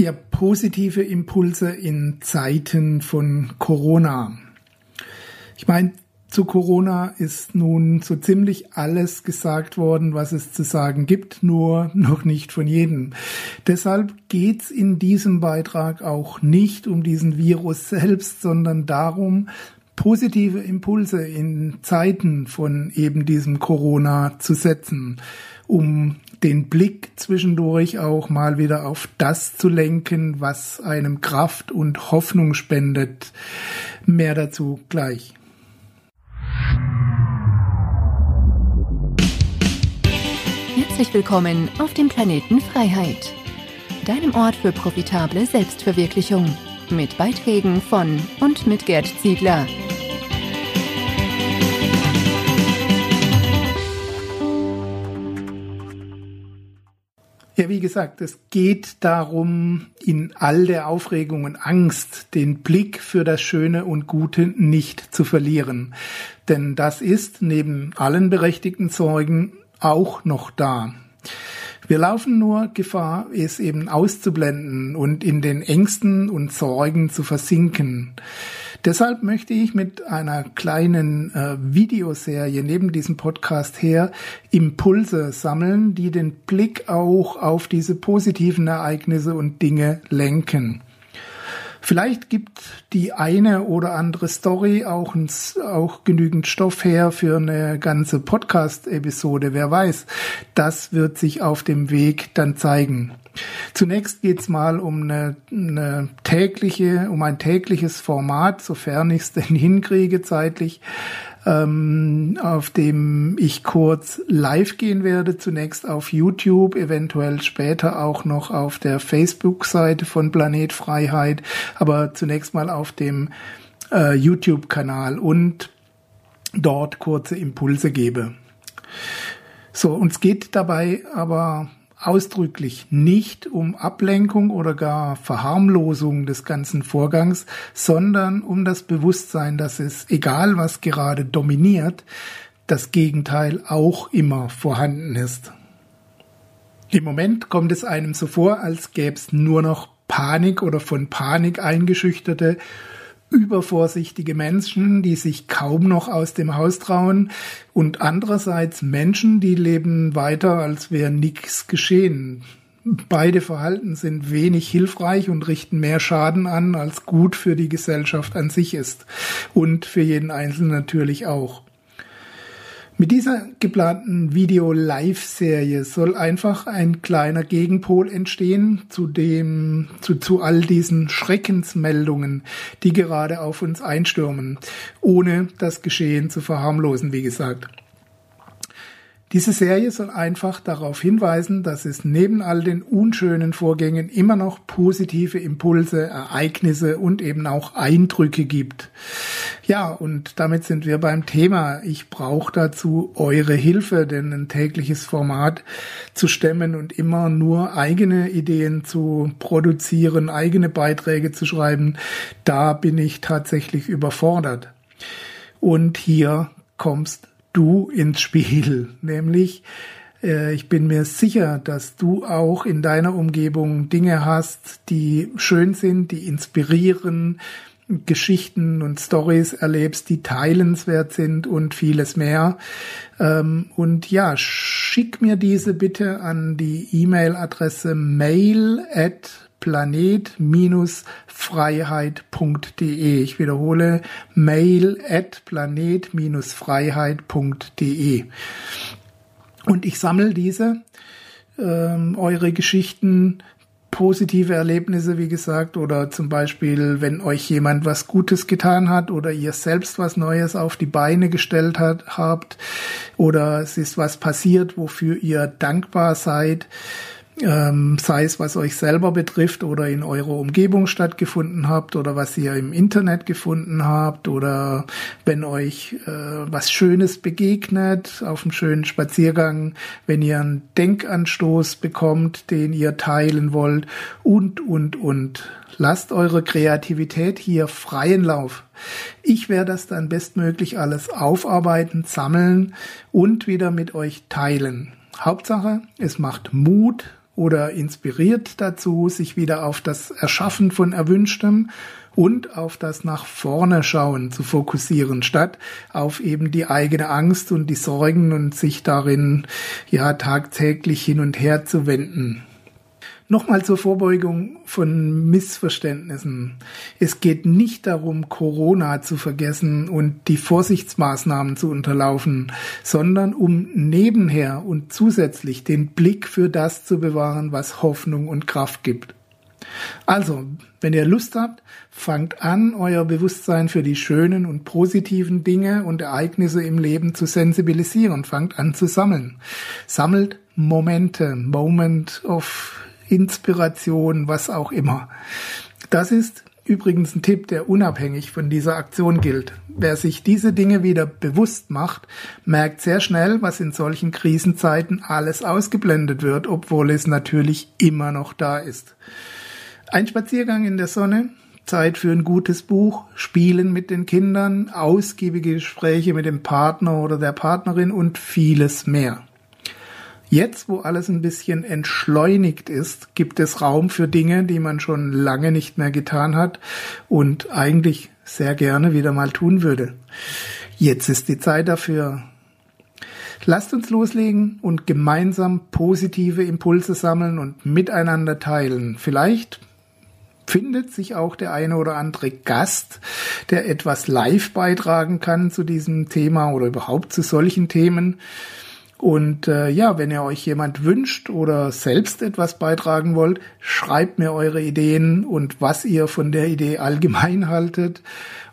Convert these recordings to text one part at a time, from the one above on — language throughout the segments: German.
Ja, positive Impulse in Zeiten von Corona. Ich meine, zu Corona ist nun so ziemlich alles gesagt worden, was es zu sagen gibt, nur noch nicht von jedem. Deshalb geht's in diesem Beitrag auch nicht um diesen Virus selbst, sondern darum, positive Impulse in Zeiten von eben diesem Corona zu setzen, um den Blick zwischendurch auch mal wieder auf das zu lenken, was einem Kraft und Hoffnung spendet. Mehr dazu gleich. Herzlich willkommen auf dem Planeten Freiheit, deinem Ort für profitable Selbstverwirklichung, mit Beiträgen von und mit Gerd Ziegler. Wie gesagt, es geht darum, in all der Aufregung und Angst den Blick für das Schöne und Gute nicht zu verlieren. Denn das ist neben allen berechtigten Sorgen auch noch da. Wir laufen nur Gefahr, es eben auszublenden und in den Ängsten und Sorgen zu versinken. Deshalb möchte ich mit einer kleinen äh, Videoserie neben diesem Podcast her Impulse sammeln, die den Blick auch auf diese positiven Ereignisse und Dinge lenken. Vielleicht gibt die eine oder andere Story auch, auch genügend Stoff her für eine ganze Podcast-Episode. Wer weiß, das wird sich auf dem Weg dann zeigen. Zunächst geht's mal um eine, eine tägliche, um ein tägliches Format, sofern ich es denn hinkriege zeitlich, ähm, auf dem ich kurz live gehen werde. Zunächst auf YouTube, eventuell später auch noch auf der Facebook-Seite von Planet Freiheit, aber zunächst mal auf dem äh, YouTube-Kanal und dort kurze Impulse gebe. So, uns geht dabei aber ausdrücklich nicht um Ablenkung oder gar Verharmlosung des ganzen Vorgangs, sondern um das Bewusstsein, dass es, egal was gerade dominiert, das Gegenteil auch immer vorhanden ist. Im Moment kommt es einem so vor, als gäbe es nur noch Panik oder von Panik eingeschüchterte übervorsichtige Menschen, die sich kaum noch aus dem Haus trauen und andererseits Menschen, die leben weiter, als wäre nichts geschehen. Beide Verhalten sind wenig hilfreich und richten mehr Schaden an, als gut für die Gesellschaft an sich ist und für jeden Einzelnen natürlich auch. Mit dieser geplanten Video-Live-Serie soll einfach ein kleiner Gegenpol entstehen zu dem, zu, zu all diesen Schreckensmeldungen, die gerade auf uns einstürmen, ohne das Geschehen zu verharmlosen, wie gesagt. Diese Serie soll einfach darauf hinweisen, dass es neben all den unschönen Vorgängen immer noch positive Impulse, Ereignisse und eben auch Eindrücke gibt. Ja, und damit sind wir beim Thema. Ich brauche dazu eure Hilfe, denn ein tägliches Format zu stemmen und immer nur eigene Ideen zu produzieren, eigene Beiträge zu schreiben, da bin ich tatsächlich überfordert. Und hier kommst du ins Spiel, nämlich äh, ich bin mir sicher, dass du auch in deiner Umgebung Dinge hast, die schön sind, die inspirieren, Geschichten und Stories erlebst, die teilenswert sind und vieles mehr. Ähm, und ja, schick mir diese bitte an die E-Mail-Adresse mail at planet-freiheit.de. Ich wiederhole mail at planet-freiheit.de. Und ich sammle diese, ähm, eure Geschichten, positive Erlebnisse, wie gesagt, oder zum Beispiel, wenn euch jemand was Gutes getan hat oder ihr selbst was Neues auf die Beine gestellt hat, habt oder es ist was passiert, wofür ihr dankbar seid ähm, sei es was euch selber betrifft oder in eurer Umgebung stattgefunden habt oder was ihr im Internet gefunden habt oder wenn euch äh, was Schönes begegnet auf einem schönen Spaziergang, wenn ihr einen Denkanstoß bekommt, den ihr teilen wollt und, und, und. Lasst eure Kreativität hier freien Lauf. Ich werde das dann bestmöglich alles aufarbeiten, sammeln und wieder mit euch teilen. Hauptsache, es macht Mut oder inspiriert dazu, sich wieder auf das Erschaffen von Erwünschtem und auf das nach vorne schauen zu fokussieren, statt auf eben die eigene Angst und die Sorgen und sich darin ja tagtäglich hin und her zu wenden. Nochmal zur Vorbeugung von Missverständnissen. Es geht nicht darum, Corona zu vergessen und die Vorsichtsmaßnahmen zu unterlaufen, sondern um nebenher und zusätzlich den Blick für das zu bewahren, was Hoffnung und Kraft gibt. Also, wenn ihr Lust habt, fangt an, euer Bewusstsein für die schönen und positiven Dinge und Ereignisse im Leben zu sensibilisieren. Fangt an zu sammeln. Sammelt Momente, Moment of Inspiration, was auch immer. Das ist übrigens ein Tipp, der unabhängig von dieser Aktion gilt. Wer sich diese Dinge wieder bewusst macht, merkt sehr schnell, was in solchen Krisenzeiten alles ausgeblendet wird, obwohl es natürlich immer noch da ist. Ein Spaziergang in der Sonne, Zeit für ein gutes Buch, Spielen mit den Kindern, ausgiebige Gespräche mit dem Partner oder der Partnerin und vieles mehr. Jetzt, wo alles ein bisschen entschleunigt ist, gibt es Raum für Dinge, die man schon lange nicht mehr getan hat und eigentlich sehr gerne wieder mal tun würde. Jetzt ist die Zeit dafür. Lasst uns loslegen und gemeinsam positive Impulse sammeln und miteinander teilen. Vielleicht findet sich auch der eine oder andere Gast, der etwas live beitragen kann zu diesem Thema oder überhaupt zu solchen Themen. Und äh, ja, wenn ihr euch jemand wünscht oder selbst etwas beitragen wollt, schreibt mir eure Ideen und was ihr von der Idee allgemein haltet,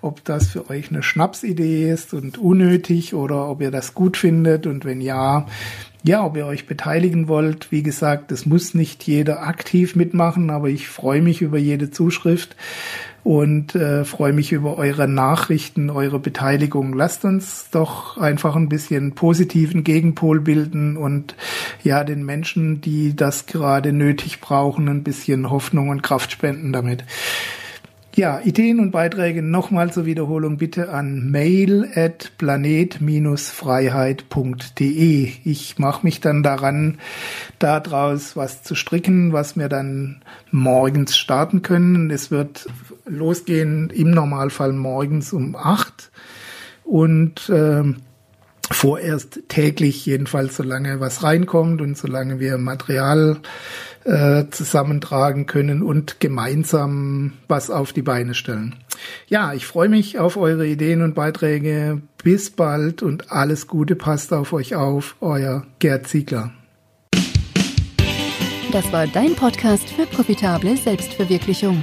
ob das für euch eine Schnapsidee ist und unnötig oder ob ihr das gut findet und wenn ja, ja, ob ihr euch beteiligen wollt. Wie gesagt, es muss nicht jeder aktiv mitmachen, aber ich freue mich über jede Zuschrift und äh, freue mich über eure Nachrichten, eure Beteiligung. Lasst uns doch einfach ein bisschen positiven Gegenpol bilden und ja, den Menschen, die das gerade nötig brauchen, ein bisschen Hoffnung und Kraft spenden damit. Ja, Ideen und Beiträge nochmal zur Wiederholung bitte an mail at planet-freiheit.de. Ich mache mich dann daran, daraus was zu stricken, was wir dann morgens starten können. Es wird losgehen im Normalfall morgens um acht und äh, vorerst täglich jedenfalls, solange was reinkommt und solange wir Material äh, zusammentragen können und gemeinsam was auf die Beine stellen. Ja, ich freue mich auf eure Ideen und Beiträge. Bis bald und alles Gute passt auf euch auf. Euer Gerd Ziegler. Das war dein Podcast für profitable Selbstverwirklichung.